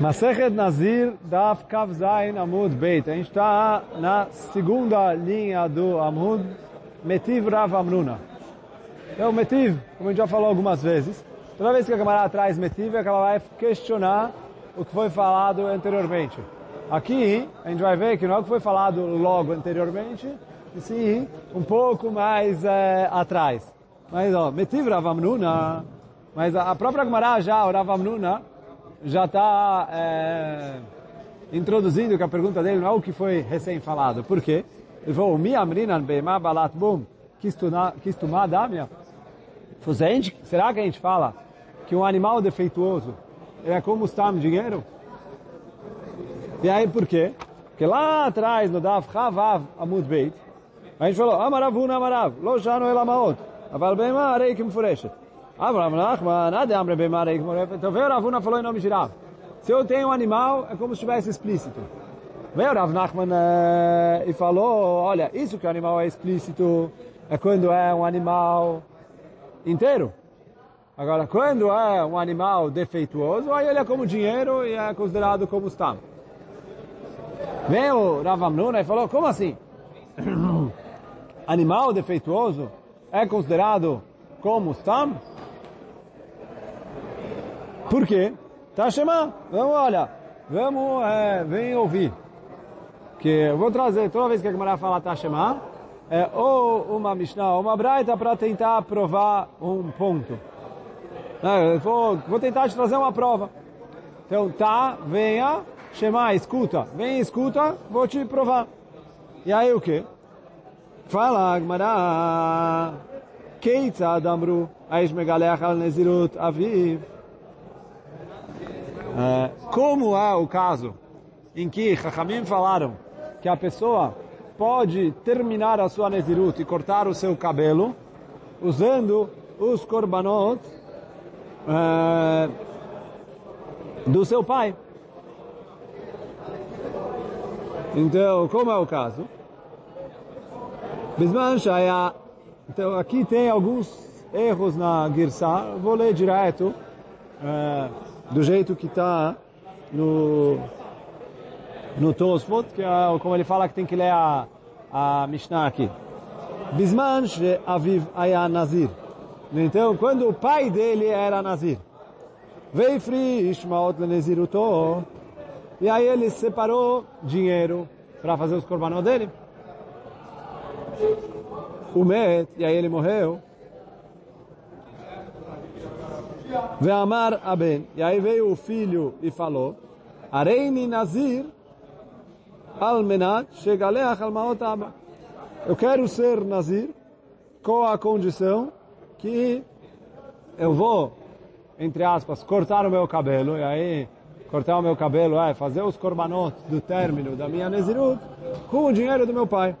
Masechet Nazir Daf Kav Zain Amud Beit. A gente está na segunda linha do Amud Metiv Rav Amruna. Então, Metiv, como a gente já falou algumas vezes, toda vez que a camarada traz Metiv, é que ela vai questionar o que foi falado anteriormente. Aqui, a gente vai ver que não é o que foi falado logo anteriormente, e sim um pouco mais é, atrás. Mas, ó, Metiv Rav Amruna, mas a própria Gemara já, o Rav Amruna, já está é, introduzindo que a pergunta dele não é o que foi recém-falado. Por quê? Ele falou, Mi amrinan beima balat bum kistumá damia. Será que a gente fala que um animal defeituoso é como stam dinheiro? E aí por quê? Porque lá atrás, no Daf Chavav Amud Beit, a gente falou, Amaravuna Amarav, lo shano elamaot, aval beima arei kim fureshet. Abraham Nachman, nada Amre Bemarei Então veio Ravuna falou em nome de Rav. Se eu tenho um animal, é como se estivesse explícito. Veio Rav Nachman e falou, olha, isso que o animal é explícito é quando é um animal inteiro. Agora, quando é um animal defeituoso, aí ele é como dinheiro e é considerado como stam. Veio Rav Amnuna e falou, como assim? animal defeituoso é considerado como stam? Por quê? Tá. Vamos, olha, vamos, é, vem ouvir. Que eu vou trazer, toda vez que a Gemara fala tá chamando, é ou uma Mishnah ou uma Braita para tentar provar um ponto. É, vou, vou tentar te trazer uma prova. Então, tá, venha, chamar, escuta. Vem, escuta, vou te provar. E aí o quê? Fala, Gemara. Keitzad amru, aish megalech al nezirut aviv. Como é o caso em que Chachamim falaram que a pessoa pode terminar a sua Nezirut e cortar o seu cabelo usando os korbanot uh, do seu pai. Então, como é o caso? Então, aqui tem alguns erros na Girsá. Vou ler direto. Uh, do jeito que está no no Tosfot, que é como ele fala que tem que ler a, a Mishnah aqui. Bisman aviv aya nazir. Então, quando o pai dele era nazir. Veifri ishmaot leneziruto. E aí ele separou dinheiro para fazer os korbanot dele. O met, e aí ele morreu. Ve'amar aben. E aí veio o filho e falou, Areini Nazir almenat shegaleach almaot aba. Eu quero ser Nazir com a condição que eu vou, entre aspas, cortar o meu cabelo. E aí, cortar o meu cabelo é fazer os korbanot do término da minha Nezirut com o dinheiro do meu pai.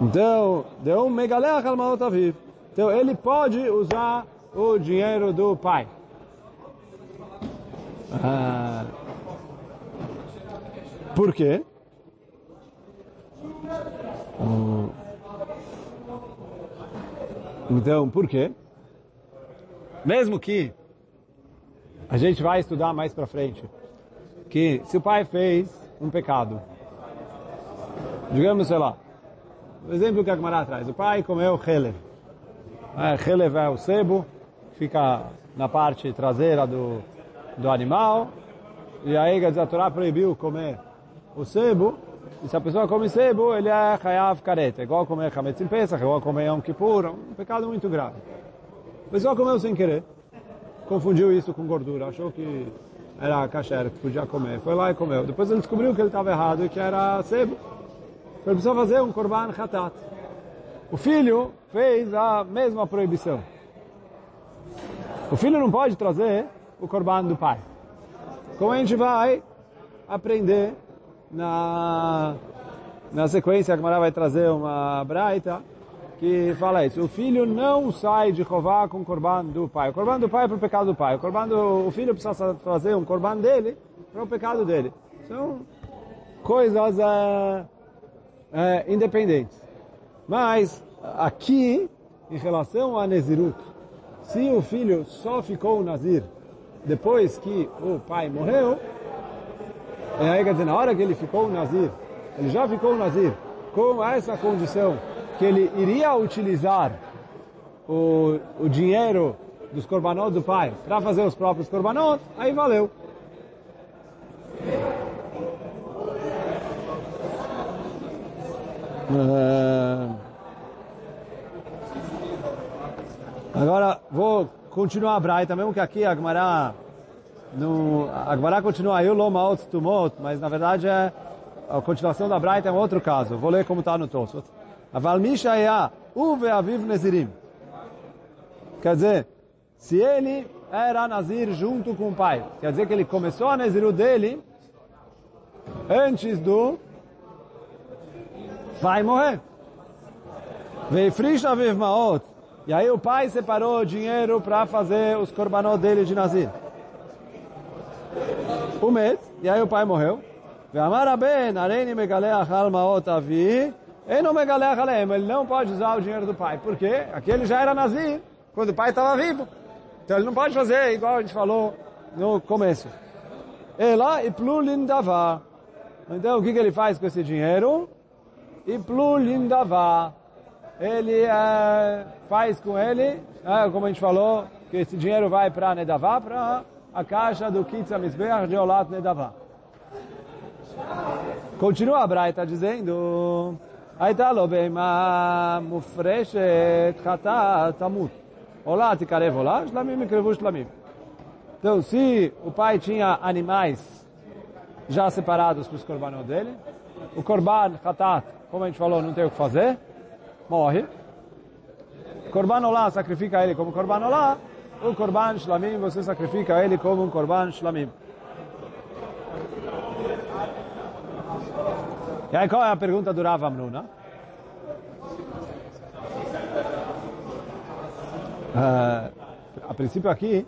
Então, deu um megaleach al maot aviv. Então, ele pode usar o dinheiro do pai. Ah, por quê? Hum. Então, por quê? Mesmo que a gente vai estudar mais para frente, que se o pai fez um pecado, digamos, sei lá, o exemplo que a Gemara traz. O pai comeu Helev. É, Helev é o sebo, fica na parte traseira do, do animal. E aí a Torá proibiu comer o sebo. E se a pessoa come sebo, ele é Hayav Karet. É igual comer Hametz em Pesach, é igual comer Yom Kippur. Um pecado muito grave. A pessoa comeu sem querer. Confundiu isso com gordura. Achou que era kasher, que podia comer. Foi lá e comeu. Depois ele descobriu que ele estava errado e que era sebo. Ele precisa fazer um korban hatat. O filho fez a mesma proibição. O filho não pode trazer o korban do pai. Como a gente vai aprender na, na sequência, a Gemara vai trazer uma braita que fala isso. O filho não sai de Rová com o korban do pai. O korban do pai é para o pecado do pai. O, korban do, o filho precisa trazer um korban dele para o pecado dele. São coisas... Uh, independentes. Mas aqui, em relação a Nezirut, se o filho só ficou Nazir depois que o pai morreu, e aí quer dizer, na hora que ele ficou Nazir, ele já ficou Nazir, com essa condição que ele iria utilizar o, o dinheiro dos korbanot do pai para fazer os próprios korbanot, aí valeu. Uh... Agora vou continuar a Braita, mesmo que aqui a Agmará, no, Agmará continua aí o Loma Tumot, mas na verdade é a continuação da Braita é um outro caso. Vou ler como está no Tosfot. Aval Uve Aviv Nezirim. Quer dizer, se ele era Nazir junto com o pai, quer dizer que ele começou a Naziru dele antes do pai morrer. Veifrish Aviv Maot. E aí o pai separou o dinheiro para fazer os korbanot dele de Nazir. Um mês, e aí o pai morreu. Ele não pode usar o dinheiro do pai. Por quê? Aquele já era Nazir, quando o pai estava vivo. Então ele não pode fazer igual a gente falou no começo. Ela e plulindavá. Então o que, que ele faz com esse dinheiro? E plulindavá Ele é, faz com ele, é, como a gente falou, que esse dinheiro vai para Nedavá, para a caixa do Kitsa Mizbeach de Olat Nedavá. Continua a Braita dizendo, הייתה לו בהמה מופרשת חטאת תמות. עולה תקרב עולה, שלמים יקרבו שלמים. Então, se o pai tinha animais já separados para os korbanot dele, o korban khatat, como a gente falou, não tem o que fazer, morre. Korban olá, sacrifica ele como korban olá. O korban shlamim, você sacrifica ele como um korban shlamim. E aí qual é a pergunta do Rav Amnuna? Uh, a princípio aqui,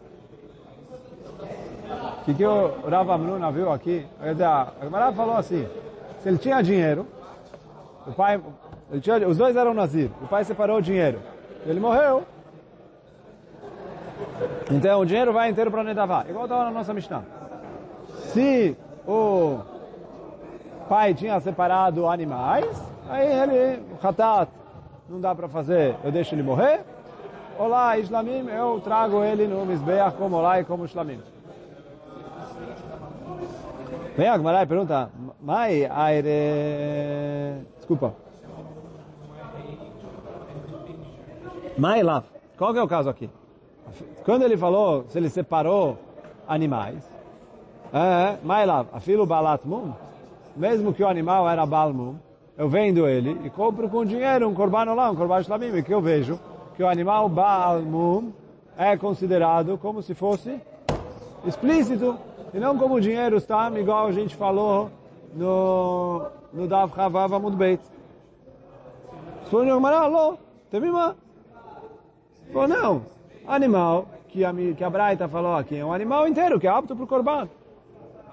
o que, que o Rav Amnuna viu aqui? A Gemara falou assim, se ele tinha dinheiro, o pai, tinha, os dois eram Nazir, o pai separou o dinheiro, ele morreu, então o dinheiro vai inteiro para Nedavá, igual estava na nossa Mishnah. Se o pai tinha separado animais, aí ele, o Hatat, não dá para fazer, eu deixo ele morrer. Olá, Islamim, eu trago ele no Mizbeach como Olá e como Islamim. Vem a Gmarai pergunta, Mai aire... Desculpa. Mai lá. Qual que é o caso aqui? Quando ele falou, se ele separou animais, é, Mai lá, afilo balat mum, mesmo que o animal era balmum, eu vendo ele e compro com dinheiro um corbano lá, um corbano shlamim, que eu vejo que o animal balmum é considerado como se fosse explícito, e não como dinheiro está, igual a gente falou no, no Dav Chavav Amud Beit. Falou, alô, temimá. Falou, não, animal, que a, que a Braita falou aqui, é um animal inteiro, que é apto para o corban.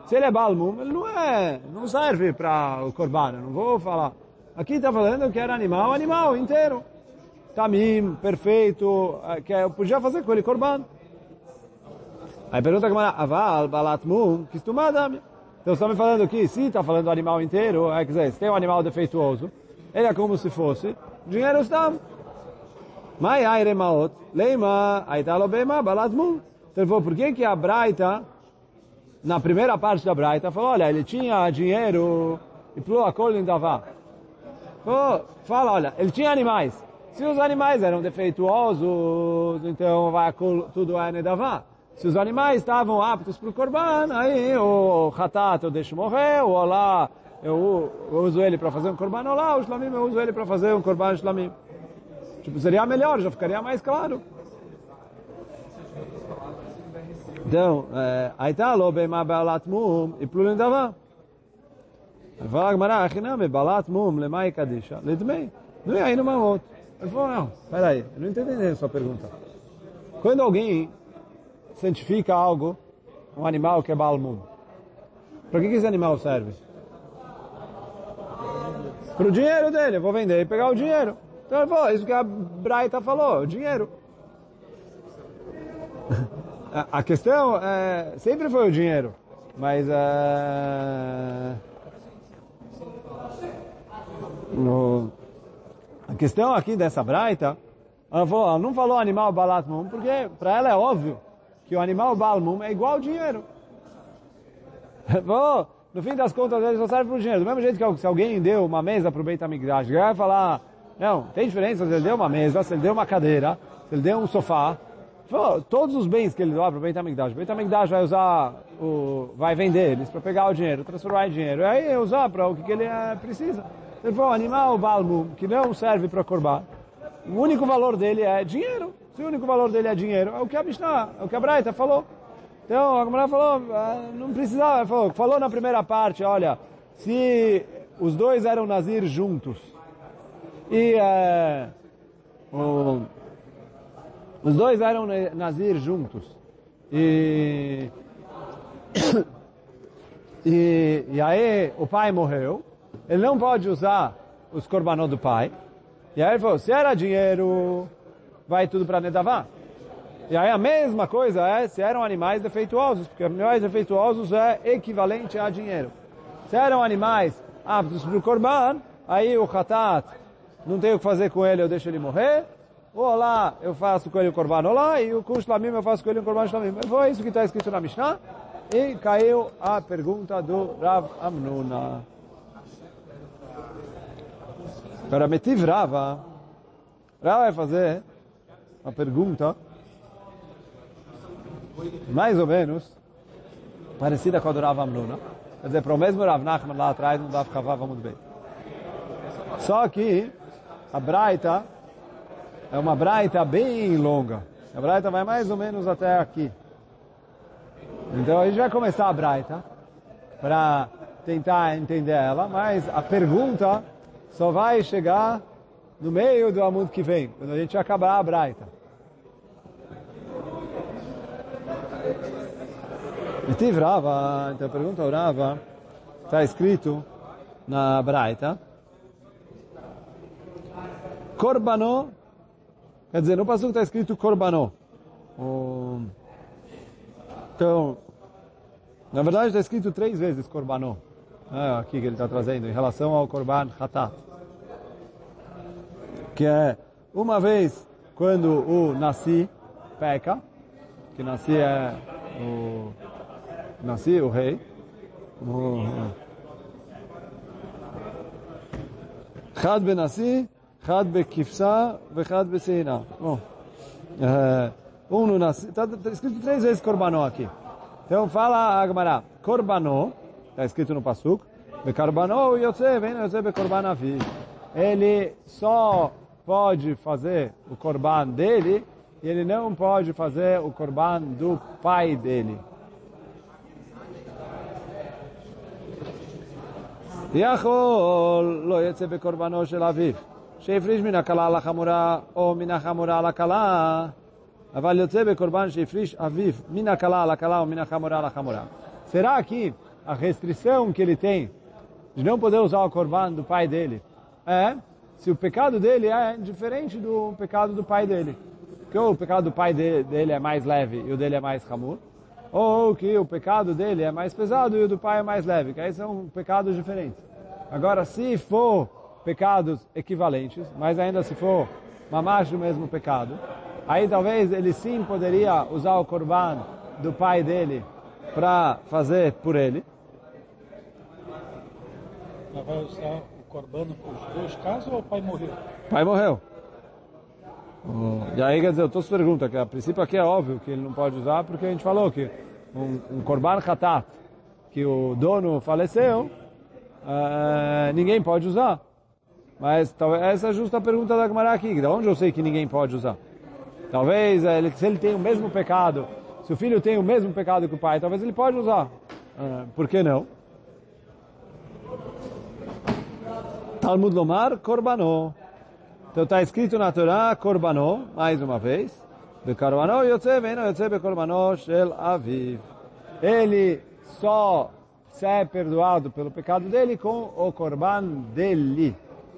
Se ele é balmum, ele não é, não serve para o corban, não vou falar. Aqui está falando que era animal, animal inteiro. Tamim, perfeito, que eu podia fazer com ele corban. Aí pergunta como aval, balat mum, que estumadam. Então estamos falando aqui, se está falando do animal inteiro, é, quer dizer, se tem um animal defeituoso, ele é como se fosse dinheiro está. Mai aire maot, leima, aitalo bema, balat mum. Então ele falou, por que que a Braita, na primeira parte da Braita, falou, olha, ele tinha dinheiro e plou a colin davá. Fala, olha, ele tinha animais. Se os animais eram defeituosos, então vai tudo é nedavá. Se os animais estavam aptos para o corban, aí o hatat eu deixo morrer, o olá eu, eu uso ele para fazer um corban olá, o shlamim eu uso ele para fazer um corban shlamim. Tipo, seria melhor, já ficaria mais claro. Então, aí está lo bema balat mum e plulim davá. Fala a Gemara, achiname balat mum lemai kadisha, ledmei. Não é aí numa outra. Ele falou, não, peraí, eu não entendi a sua pergunta. Quando alguém santifica algo, um animal que é Balmum. Para que esse animal serve? Para o dinheiro dele. Eu vou vender e pegar o dinheiro. Então ele falou, isso que a Braita falou, dinheiro. A questão é, sempre foi o dinheiro, mas é, no, a questão aqui dessa braita, ela, falou, ela não falou animal balatmum, porque para ela é óbvio que o animal balmum é igual ao dinheiro. Falou, no fim das contas ele só serve para o dinheiro. Do mesmo jeito que se alguém deu uma mesa para o Beit HaMikdash, vai falar, não, tem diferença se ele deu uma mesa, se ele deu uma cadeira, se ele deu um sofá, todos os bens que ele doa para o Beit HaMikdash, o Beit HaMikdash vai usar, o, vai vender eles para pegar o dinheiro, transformar em dinheiro, e aí usar para o que, que ele é, precisa. Ele falou, animal balmo, que não serve para corbar, o único valor dele é dinheiro. Se o único valor dele é dinheiro, é o que a Mishnah, é o que a Braita falou. Então, a mulher falou, ah, não precisava, falou, falou na primeira parte, olha, se os dois eram Nazir juntos, e é, o, os dois eram Nazir juntos. E, e, e aí o pai morreu. Ele não pode usar os korbanot do pai. E aí ele falou, se era dinheiro, vai tudo para Nedavá. E aí a mesma coisa é se eram animais defeituosos, porque animais defeituosos é equivalente a dinheiro. Se eram animais aptos para o korban, aí o khatat não tem o que fazer com ele, eu deixo ele morrer ou lá eu faço com ele o korban lá e o kush lamim eu faço com ele o korban shlamim. Foi isso que está escrito na Mishnah e caiu a pergunta do Rav Amnuna. Para Metiv Rava, Rava vai fazer uma pergunta mais ou menos parecida com a do Rav Amnuna. Quer dizer, para o mesmo Rav Nachman lá atrás, não dá para muito bem. Só que a Braita é uma braita bem longa. A braita vai mais ou menos até aqui. Então a gente vai começar a braita para tentar entender ela, mas a pergunta só vai chegar no meio do amundo que vem, quando a gente acabar a braita. E Rava, então pergunta Rava, está escrito na braita, Corbano Quer dizer, no passo está escrito Korbanó. Então, na verdade está escrito três vezes Korbanó. É, aqui que ele está trazendo, em relação ao Korban Hatat. Que é, uma vez, quando o Nasci peca, que Nasci é o... Nasci, o rei, o... Chad ben Nasci, אחד בכבשה ואחד בשעינה. Um no nasce. Está escrito três vezes Corbanó aqui. Então fala a Agmará. Corbanó, está escrito no Pasuk. Bekarbanó Yotze, vem Yotze Bekorban Avi. Ele só pode fazer o Corban dele e ele não pode fazer o Corban do pai dele. יכול לא יצא בקורבנו של אביו. שהפריש מן הקלה לחמורה או מן החמורה לקלה, אבל יוצא בקורבן שהפריש אביו מן הקלה לקלה ou מן החמורה לחמורה. Será que a restrição que ele tem de não poder usar o corban do pai dele é se o pecado dele é diferente do pecado do pai dele? Que o pecado do pai dele é mais leve e o dele é mais hamur, ou que o pecado dele é mais pesado e o do pai é mais leve, que aí são pecados diferentes. Agora, se for pecados equivalentes, mas ainda se for mamash do mesmo pecado, aí talvez ele sim poderia usar o korban do pai dele para fazer por ele. Mas vai usar o korban para os dois casos ou o pai morreu? O pai morreu. E aí, quer dizer, eu estou pergunta, que a princípio aqui é óbvio que ele não pode usar, porque a gente falou que um, um korban khatat, que o dono faleceu, uh, ninguém pode usar. Mas essa é justa a pergunta da Gemara aqui. De onde eu sei que ninguém pode usar? Talvez ele, se ele tem o mesmo pecado, se o filho tem o mesmo pecado que o pai, talvez ele pode usar. Uh, por que não? Talmud Lomar, Korbanó. Então está escrito na Torá, Korbanó, mais uma vez. Bekarbanó yotze veno yotze bekorbanó shel aviv. Ele só se é perdoado pelo pecado dele com o korban dele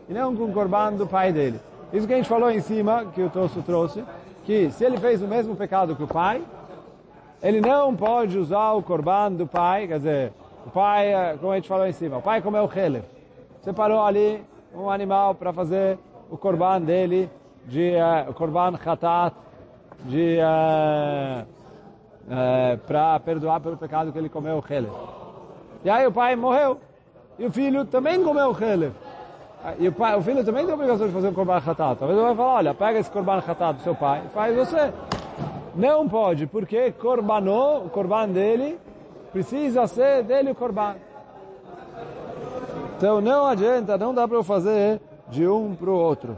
e não com o corban do pai dele. Isso que a gente falou em cima, que o Tosso trouxe, que se ele fez o mesmo pecado que o pai, ele não pode usar o corban do pai, quer dizer, o pai, eh, como a gente falou em cima, o pai comeu o Helef. Separou ali um animal para fazer o corban dele, de uh, corban khatat, de uh, uh, para perdoar pelo pecado que ele comeu o Helef. E aí o pai morreu. E o filho também comeu o Helef. E o, pai, o filho também tem a obrigação de fazer o corban khatat. Talvez ele vai falar, olha, pega esse corban khatat do seu pai e faz você. Não pode, porque corbanou, o corban dele, precisa ser dele o corban. Então não adianta, não dá para eu fazer de um para o outro.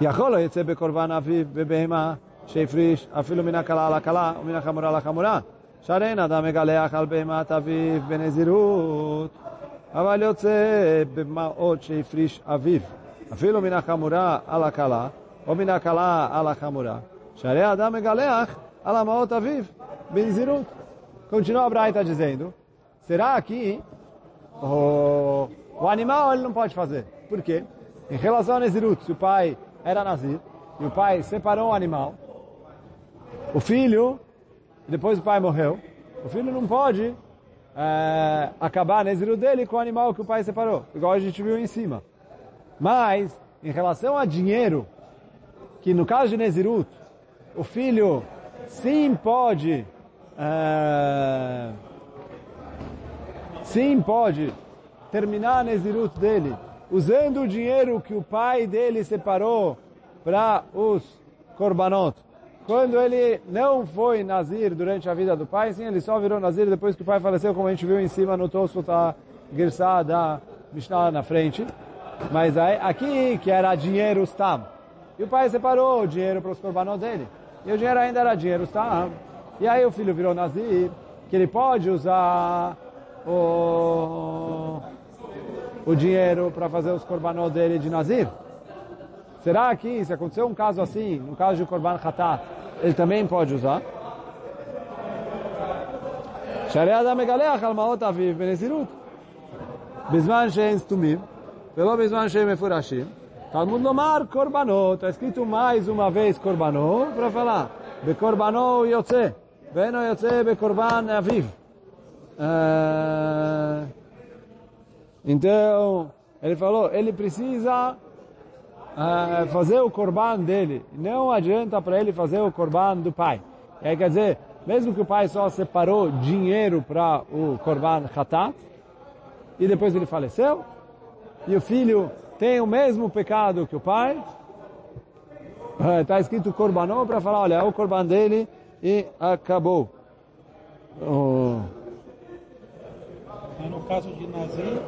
יכול יצא בקורבן אביו בבהמה שהפריש אפילו מן הקלה על הקלה ומן החמורה לחמורה שהרי אין אדם מגלח על בהמת אביו בנזירות אבל יוצא במעות שהפריש אביו אפילו מן החמורה על הקלה או מן הקלה על החמורה שהרי האדם מגלח על המעות אביו בנזירות Continua a Braita dizendo, será que o, o animal ele não pode fazer? Por quê? Em relação a Nezirut, se o pai era Nazir, e o pai separou o animal, o filho, depois o pai morreu, o filho não pode é, acabar a Nezirut dele com o animal que o pai separou, igual a gente viu em cima. Mas, em relação a dinheiro, que no caso de Nezirut, o filho sim pode é, sim pode terminar a Nezirut dele usando o dinheiro que o pai dele separou para os korbanot. Quando ele não foi Nazir durante a vida do pai, sim, ele só virou Nazir depois que o pai faleceu, como a gente viu em cima no Tosfot, a Girsá da Mishnah na frente. Mas aí, aqui, que era dinheiro Stam. E o pai separou o dinheiro para os korbanot dele. E o dinheiro ainda era dinheiro Stam. E aí o filho virou Nazir, que ele pode usar o, o dinheiro para fazer os korbanot dele de Nazir. Será que se aconteceu um caso assim, no caso de Korban Khatat, ele também pode usar? שהרי אדם מגלח על מעות אביו בנזירות. בזמן שאין סתומים, ולא בזמן שהם מפורשים. תלמוד לומר קורבנות, está escrito mais uma vez קורבנות, para falar, בקורבנו יוצא. ואינו יוצא בקורבן אביו. Uh, então, ele falou, ele precisa uh, fazer o corban dele. Não adianta para ele fazer o corban do pai. É, quer dizer, mesmo que o pai só separou dinheiro para o corban khatat, e depois ele faleceu, e o filho tem o mesmo pecado que o pai, está uh, escrito corbanou para falar, olha, é o corban dele, e acabou. Oh. no caso de Nazir,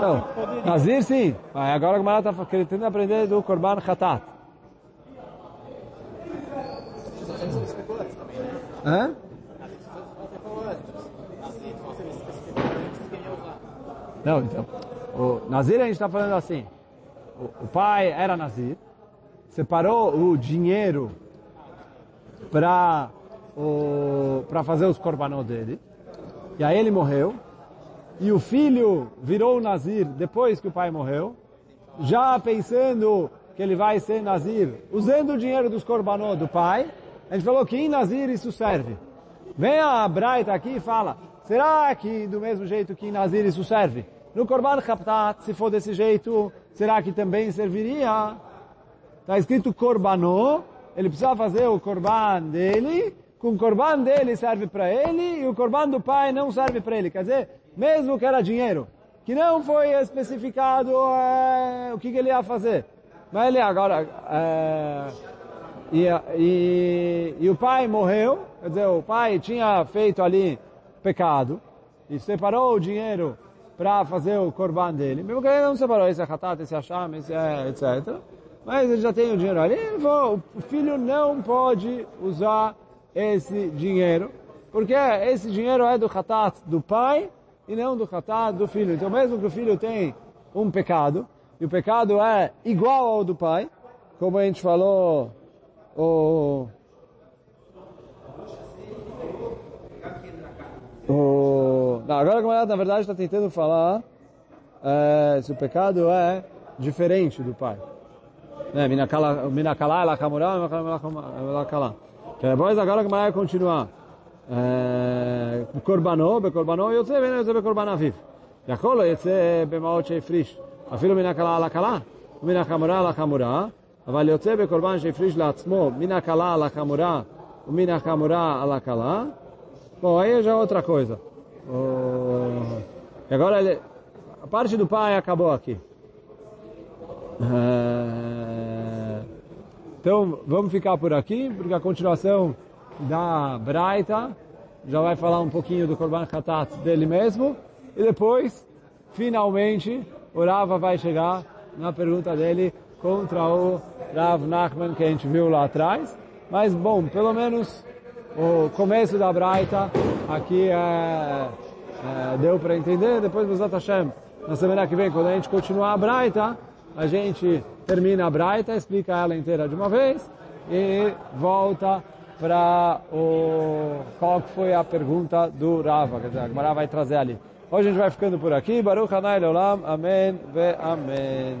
não, Nazir sim. Mas agora o Marata está querendo aprender do Korban Khatat. Hã? Não, então. O Nazir a gente está falando assim. O, o pai era Nazir, separou o dinheiro para para fazer os korbanot dele. E aí ele morreu. E o filho virou Nazir depois que o pai morreu, já pensando que ele vai ser Nazir, usando o dinheiro dos korbanot do pai. A gente falou que em Nazir isso serve. Vem a Braita aqui e fala, será que do mesmo jeito que em Nazir isso serve? No Korban Kaptat, se for desse jeito, será que também serviria? Está escrito Korbanot, ele precisa fazer o corban dele, com o corban dele serve para ele e o corban do pai não serve para ele. Quer dizer, mesmo que era dinheiro, que não foi especificado é, o que, que, ele ia fazer. Mas ele agora... É, e, e, e o pai morreu, quer dizer, o pai tinha feito ali pecado e separou o dinheiro para fazer o corban dele. Mesmo que ele não separou, esse é hatat, esse é hasham, esse é etc mas ele já tem o dinheiro ali, o filho não pode usar esse dinheiro, porque esse dinheiro é do khatat do pai e não do khatat do filho. Então mesmo que o filho tem um pecado, e o pecado é igual ao do pai, como a gente falou, o, o, não, agora a na verdade está tentando falar é, se o pecado é diferente do pai. Né? Minakalá, Elakamurá, Elakalá. Depois agora que vai continuar. קורבנו, בקורבנו יוצא ואין יוצא בקורבן אביו. יכול לא יצא במעות שהפריש, אפילו מן הקלה על הקלה, ומן החמורה על החמורה, אבל יוצא בקורבן שהפריש לעצמו מן הקלה על החמורה ומן החמורה על הקלה. Bom, aí já é outra coisa. E agora ele, a parte do pai acabou aqui. Então vamos ficar por aqui, porque a continuação da Braita, já vai falar um pouquinho do Korban Khatat dele mesmo, e depois, finalmente, o Rava vai chegar na pergunta dele contra o Rav Nachman que a gente viu lá atrás. Mas, bom, pelo menos o começo da Braita aqui é, é, deu para entender. Depois, Bezat Hashem, na semana que vem, quando a gente continuar a Braita, a gente termina a Braita, explica ela inteira de uma vez e volta para o qual foi a pergunta do Rava, quer dizer, a Gemara vai trazer ali. Hoje a gente vai ficando por aqui. Baruch Hanai Leolam. Amém ve Amém.